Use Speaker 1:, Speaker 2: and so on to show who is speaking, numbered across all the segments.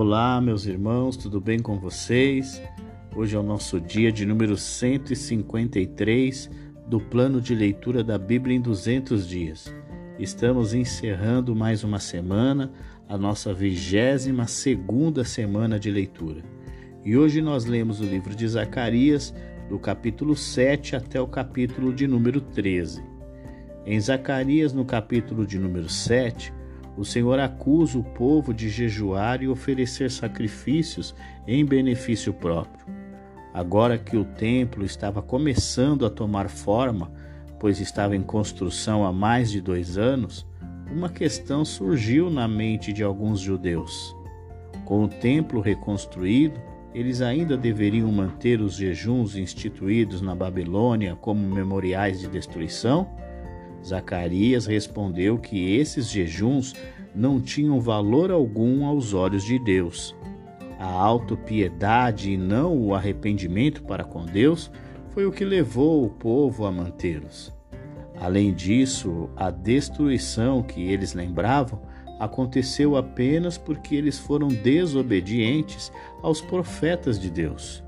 Speaker 1: Olá, meus irmãos, tudo bem com vocês? Hoje é o nosso dia de número 153 do plano de leitura da Bíblia em 200 dias. Estamos encerrando mais uma semana, a nossa vigésima segunda semana de leitura. E hoje nós lemos o livro de Zacarias, do capítulo 7 até o capítulo de número 13. Em Zacarias, no capítulo de número 7, o Senhor acusa o povo de jejuar e oferecer sacrifícios em benefício próprio. Agora que o templo estava começando a tomar forma, pois estava em construção há mais de dois anos, uma questão surgiu na mente de alguns judeus. Com o templo reconstruído, eles ainda deveriam manter os jejuns instituídos na Babilônia como memoriais de destruição? Zacarias respondeu que esses jejuns não tinham valor algum aos olhos de Deus. A autopiedade e não o arrependimento para com Deus foi o que levou o povo a mantê-los. Além disso, a destruição que eles lembravam aconteceu apenas porque eles foram desobedientes aos profetas de Deus.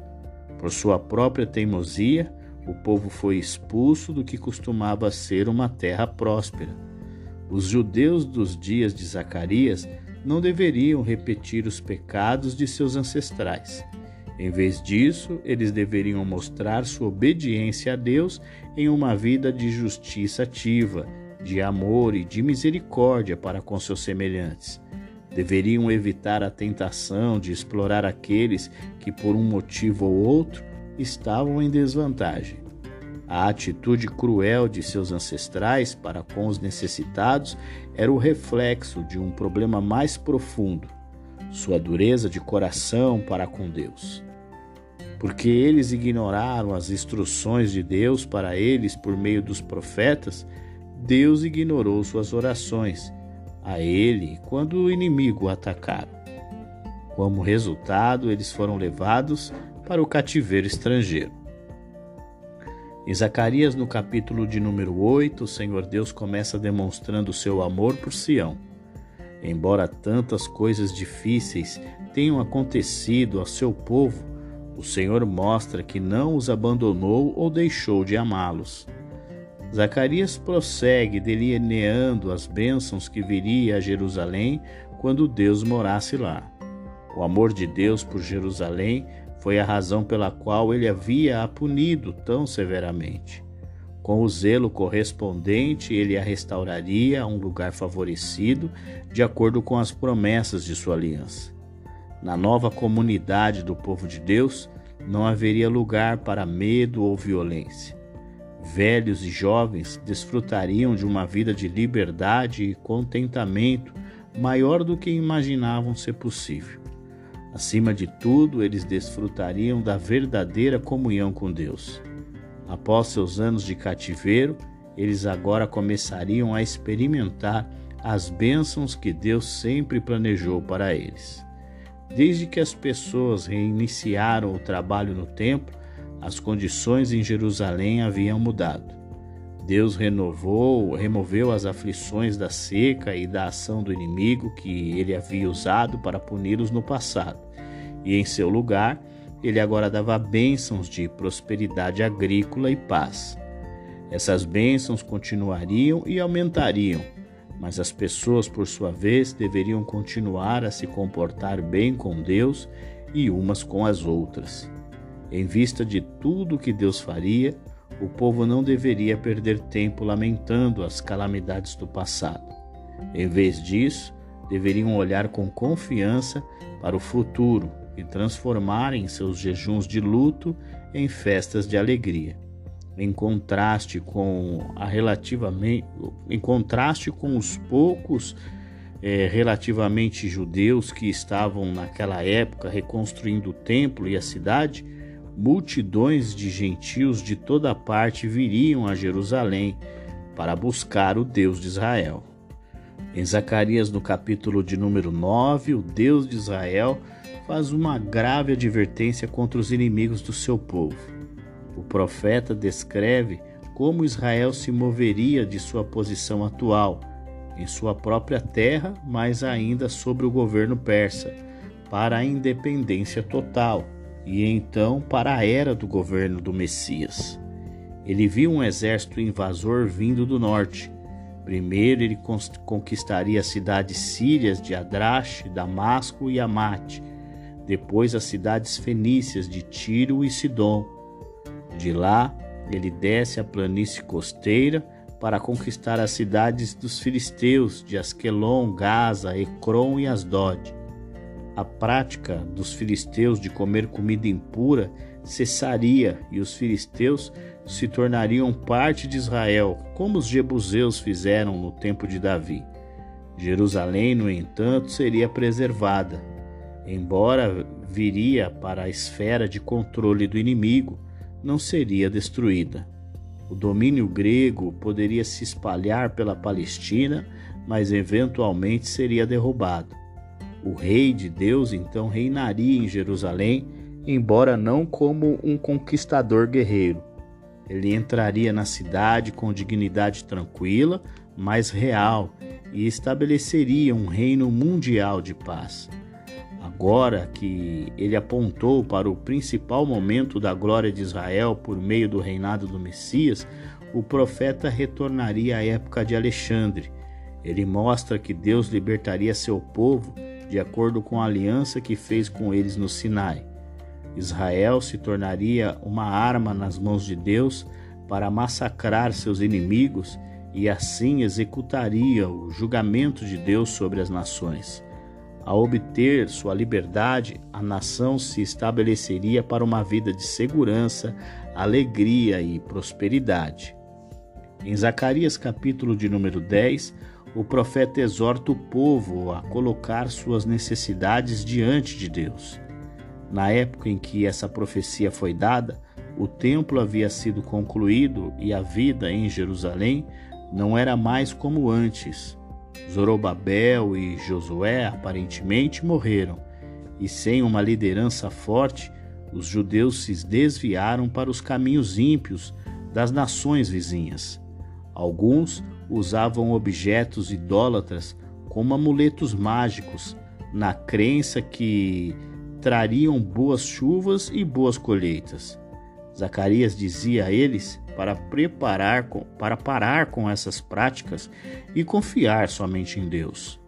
Speaker 1: Por sua própria teimosia, o povo foi expulso do que costumava ser uma terra próspera. Os judeus dos dias de Zacarias não deveriam repetir os pecados de seus ancestrais. Em vez disso, eles deveriam mostrar sua obediência a Deus em uma vida de justiça ativa, de amor e de misericórdia para com seus semelhantes. Deveriam evitar a tentação de explorar aqueles que, por um motivo ou outro, estavam em desvantagem. A atitude cruel de seus ancestrais para com os necessitados era o reflexo de um problema mais profundo, sua dureza de coração para com Deus. Porque eles ignoraram as instruções de Deus para eles por meio dos profetas, Deus ignorou suas orações a ele quando o inimigo o atacaram. Como resultado, eles foram levados para o cativeiro estrangeiro. Em Zacarias, no capítulo de número 8, o Senhor Deus começa demonstrando seu amor por Sião. Embora tantas coisas difíceis tenham acontecido ao seu povo, o Senhor mostra que não os abandonou ou deixou de amá-los. Zacarias prossegue delineando as bênçãos que viria a Jerusalém quando Deus morasse lá. O amor de Deus por Jerusalém foi a razão pela qual ele havia a punido tão severamente. Com o zelo correspondente, ele a restauraria a um lugar favorecido, de acordo com as promessas de sua aliança. Na nova comunidade do povo de Deus, não haveria lugar para medo ou violência. Velhos e jovens desfrutariam de uma vida de liberdade e contentamento maior do que imaginavam ser possível. Acima de tudo, eles desfrutariam da verdadeira comunhão com Deus. Após seus anos de cativeiro, eles agora começariam a experimentar as bênçãos que Deus sempre planejou para eles. Desde que as pessoas reiniciaram o trabalho no templo, as condições em Jerusalém haviam mudado. Deus renovou, removeu as aflições da seca e da ação do inimigo que ele havia usado para puni-los no passado. E em seu lugar, ele agora dava bênçãos de prosperidade agrícola e paz. Essas bênçãos continuariam e aumentariam, mas as pessoas, por sua vez, deveriam continuar a se comportar bem com Deus e umas com as outras. Em vista de tudo que Deus faria, o povo não deveria perder tempo lamentando as calamidades do passado. Em vez disso, deveriam olhar com confiança para o futuro e transformarem seus jejuns de luto em festas de alegria. Em contraste com a relativamente, em contraste com os poucos é, relativamente judeus que estavam naquela época reconstruindo o templo e a cidade, multidões de gentios de toda parte viriam a Jerusalém para buscar o Deus de Israel. Em Zacarias, no capítulo de número 9, o Deus de Israel faz uma grave advertência contra os inimigos do seu povo. O profeta descreve como Israel se moveria de sua posição atual, em sua própria terra, mas ainda sobre o governo persa para a independência total e então para a era do governo do Messias. Ele viu um exército invasor vindo do norte. Primeiro ele conquistaria as cidades sírias de Adrache, Damasco e Amate, depois as cidades fenícias de Tiro e Sidom. De lá, ele desce a planície costeira para conquistar as cidades dos filisteus de Asquelon, Gaza, Ecrom e Asdod. A prática dos filisteus de comer comida impura cessaria e os filisteus se tornariam parte de Israel, como os jebuseus fizeram no tempo de Davi. Jerusalém, no entanto, seria preservada, embora viria para a esfera de controle do inimigo, não seria destruída. O domínio grego poderia se espalhar pela Palestina, mas eventualmente seria derrubado. O rei de Deus então reinaria em Jerusalém, embora não como um conquistador guerreiro. Ele entraria na cidade com dignidade tranquila, mas real, e estabeleceria um reino mundial de paz. Agora que ele apontou para o principal momento da glória de Israel por meio do reinado do Messias, o profeta retornaria à época de Alexandre. Ele mostra que Deus libertaria seu povo de acordo com a aliança que fez com eles no Sinai. Israel se tornaria uma arma nas mãos de Deus para massacrar seus inimigos e assim executaria o julgamento de Deus sobre as nações. Ao obter sua liberdade, a nação se estabeleceria para uma vida de segurança, alegria e prosperidade. Em Zacarias capítulo de número 10, o profeta exorta o povo a colocar suas necessidades diante de Deus. Na época em que essa profecia foi dada, o templo havia sido concluído e a vida em Jerusalém não era mais como antes. Zorobabel e Josué aparentemente morreram, e sem uma liderança forte, os judeus se desviaram para os caminhos ímpios das nações vizinhas. Alguns usavam objetos idólatras como amuletos mágicos, na crença que trariam boas chuvas e boas colheitas. Zacarias dizia a eles para preparar para parar com essas práticas e confiar somente em Deus.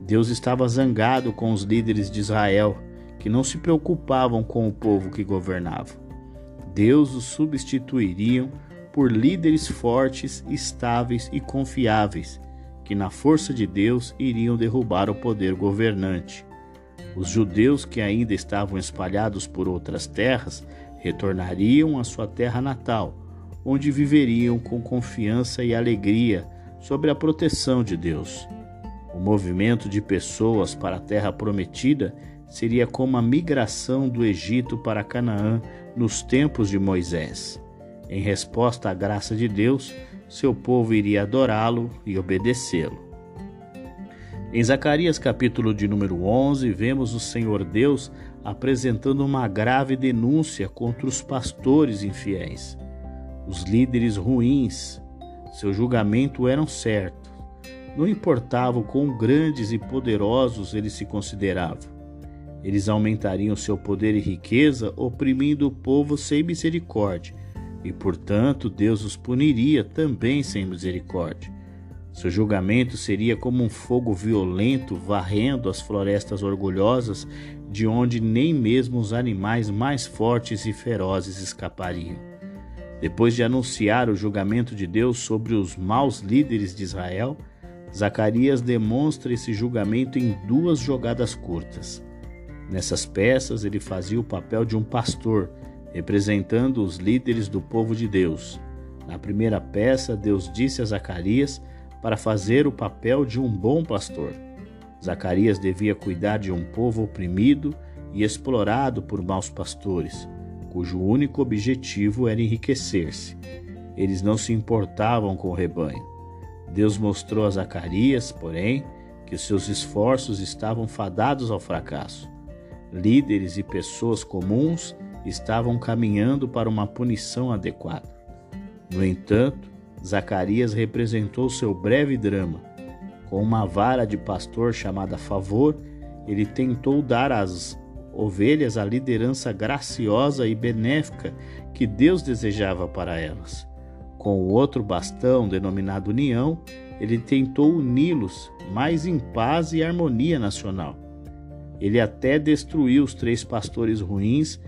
Speaker 1: Deus estava zangado com os líderes de Israel, que não se preocupavam com o povo que governava. Deus os substituiriam por líderes fortes, estáveis e confiáveis, que na força de Deus iriam derrubar o poder governante. Os judeus que ainda estavam espalhados por outras terras retornariam à sua terra natal, onde viveriam com confiança e alegria sobre a proteção de Deus. O movimento de pessoas para a terra prometida seria como a migração do Egito para Canaã nos tempos de Moisés. Em resposta à graça de Deus, seu povo iria adorá-lo e obedecê-lo. Em Zacarias capítulo de número 11, vemos o Senhor Deus apresentando uma grave denúncia contra os pastores infiéis, os líderes ruins. Seu julgamento eram certo. Não importava o quão grandes e poderosos eles se consideravam. Eles aumentariam seu poder e riqueza, oprimindo o povo sem misericórdia e, portanto, Deus os puniria também sem misericórdia. Seu julgamento seria como um fogo violento varrendo as florestas orgulhosas, de onde nem mesmo os animais mais fortes e ferozes escapariam. Depois de anunciar o julgamento de Deus sobre os maus líderes de Israel, Zacarias demonstra esse julgamento em duas jogadas curtas. Nessas peças, ele fazia o papel de um pastor representando os líderes do povo de Deus. Na primeira peça, Deus disse a Zacarias para fazer o papel de um bom pastor. Zacarias devia cuidar de um povo oprimido e explorado por maus pastores, cujo único objetivo era enriquecer-se. Eles não se importavam com o rebanho. Deus mostrou a Zacarias, porém, que os seus esforços estavam fadados ao fracasso. Líderes e pessoas comuns estavam caminhando para uma punição adequada. No entanto, Zacarias representou seu breve drama. Com uma vara de pastor chamada Favor, ele tentou dar às ovelhas a liderança graciosa e benéfica que Deus desejava para elas. Com o outro bastão, denominado União, ele tentou uni-los mais em paz e harmonia nacional. Ele até destruiu os três pastores ruins.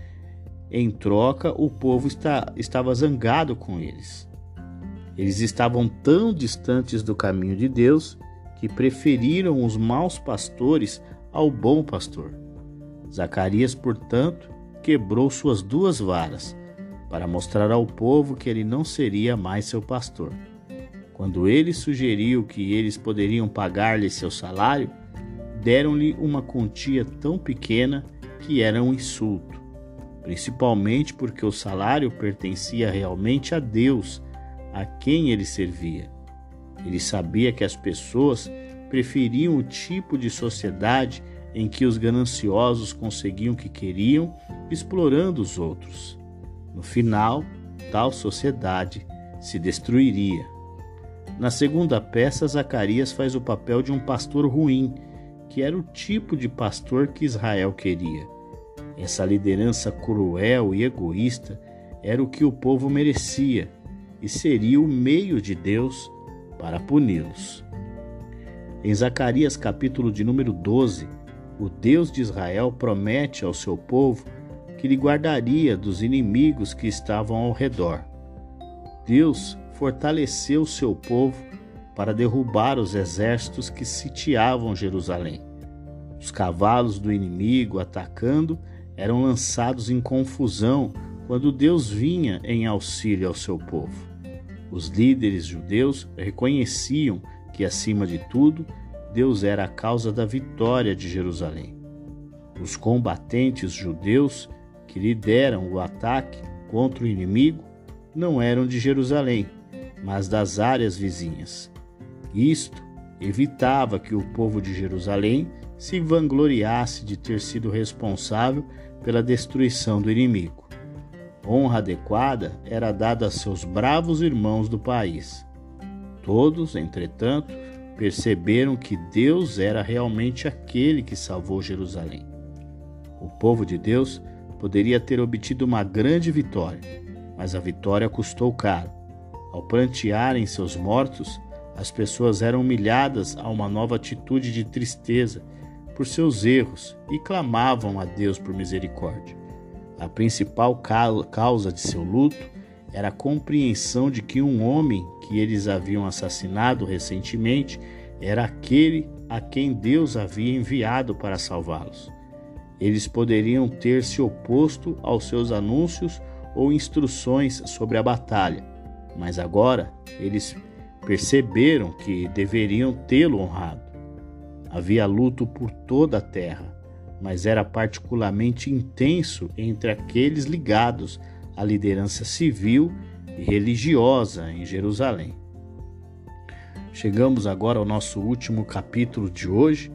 Speaker 1: Em troca, o povo está, estava zangado com eles. Eles estavam tão distantes do caminho de Deus que preferiram os maus pastores ao bom pastor. Zacarias, portanto, quebrou suas duas varas para mostrar ao povo que ele não seria mais seu pastor. Quando ele sugeriu que eles poderiam pagar-lhe seu salário, deram-lhe uma quantia tão pequena que era um insulto, principalmente porque o salário pertencia realmente a Deus, a quem ele servia. Ele sabia que as pessoas preferiam o tipo de sociedade em que os gananciosos conseguiam o que queriam, explorando os outros. No final, tal sociedade se destruiria. Na segunda peça, Zacarias faz o papel de um pastor ruim, que era o tipo de pastor que Israel queria. Essa liderança cruel e egoísta era o que o povo merecia e seria o meio de Deus para puni-los. Em Zacarias capítulo de número 12, o Deus de Israel promete ao seu povo que lhe guardaria dos inimigos que estavam ao redor. Deus fortaleceu seu povo para derrubar os exércitos que sitiavam Jerusalém. Os cavalos do inimigo atacando eram lançados em confusão quando Deus vinha em auxílio ao seu povo. Os líderes judeus reconheciam que, acima de tudo, Deus era a causa da vitória de Jerusalém. Os combatentes judeus que lideram o ataque contra o inimigo não eram de Jerusalém, mas das áreas vizinhas. Isto evitava que o povo de Jerusalém se vangloriasse de ter sido responsável pela destruição do inimigo. Honra adequada era dada a seus bravos irmãos do país. Todos, entretanto, perceberam que Deus era realmente aquele que salvou Jerusalém. O povo de Deus poderia ter obtido uma grande vitória, mas a vitória custou caro. Ao prantearem seus mortos, as pessoas eram humilhadas a uma nova atitude de tristeza por seus erros e clamavam a Deus por misericórdia. A principal causa de seu luto era a compreensão de que um homem que eles haviam assassinado recentemente era aquele a quem Deus havia enviado para salvá-los. Eles poderiam ter se oposto aos seus anúncios ou instruções sobre a batalha, mas agora eles perceberam que deveriam tê-lo honrado. Havia luto por toda a terra, mas era particularmente intenso entre aqueles ligados à liderança civil e religiosa em Jerusalém. Chegamos agora ao nosso último capítulo de hoje,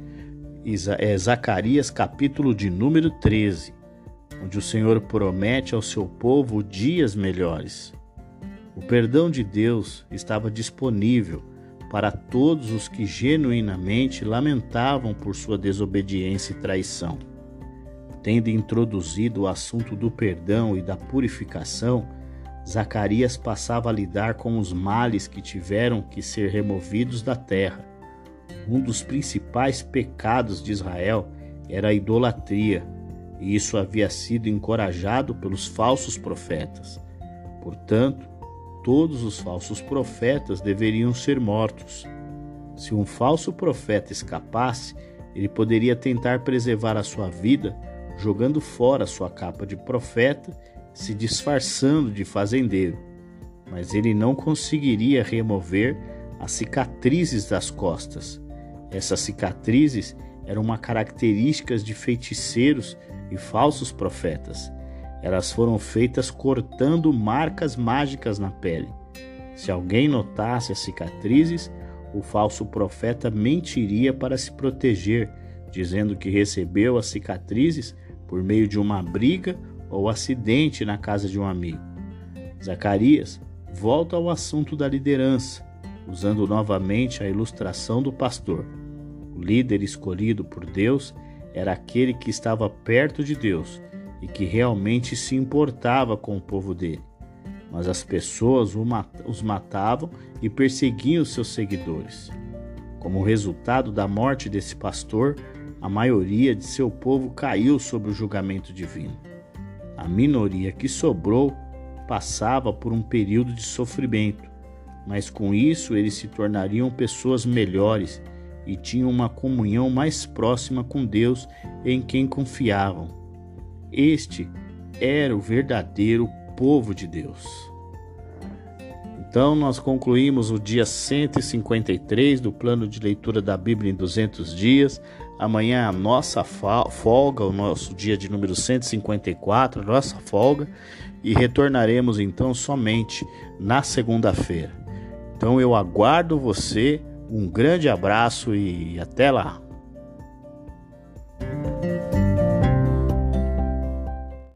Speaker 1: é Zacarias, capítulo de número 13, onde o Senhor promete ao seu povo dias melhores. O perdão de Deus estava disponível para todos os que genuinamente lamentavam por sua desobediência e traição. Tendo introduzido o assunto do perdão e da purificação, Zacarias passava a lidar com os males que tiveram que ser removidos da terra. Um dos principais pecados de Israel era a idolatria, e isso havia sido encorajado pelos falsos profetas. Portanto, todos os falsos profetas deveriam ser mortos. Se um falso profeta escapasse, ele poderia tentar preservar a sua vida jogando fora sua capa de profeta se disfarçando de fazendeiro, mas ele não conseguiria remover as cicatrizes das costas. Essas cicatrizes eram uma característica de feiticeiros e falsos profetas. Elas foram feitas cortando marcas mágicas na pele. Se alguém notasse as cicatrizes, o falso profeta mentiria para se proteger, dizendo que recebeu as cicatrizes por meio de uma briga ou acidente na casa de um amigo. Zacarias volta ao assunto da liderança, usando novamente a ilustração do pastor. O líder escolhido por Deus era aquele que estava perto de Deus e que realmente se importava com o povo dele. Mas as pessoas os matavam e perseguiam seus seguidores. Como resultado da morte desse pastor, a maioria de seu povo caiu sob o julgamento divino. A minoria que sobrou passava por um período de sofrimento, mas com isso eles se tornariam pessoas melhores e tinham uma comunhão mais próxima com Deus em quem confiavam. Este era o verdadeiro povo de Deus. Então, nós concluímos o dia 153 do plano de leitura da Bíblia em 200 dias. Amanhã a nossa folga, o nosso dia de número 154, a nossa folga, e retornaremos então somente na segunda-feira. Então eu aguardo você, um grande abraço e até lá!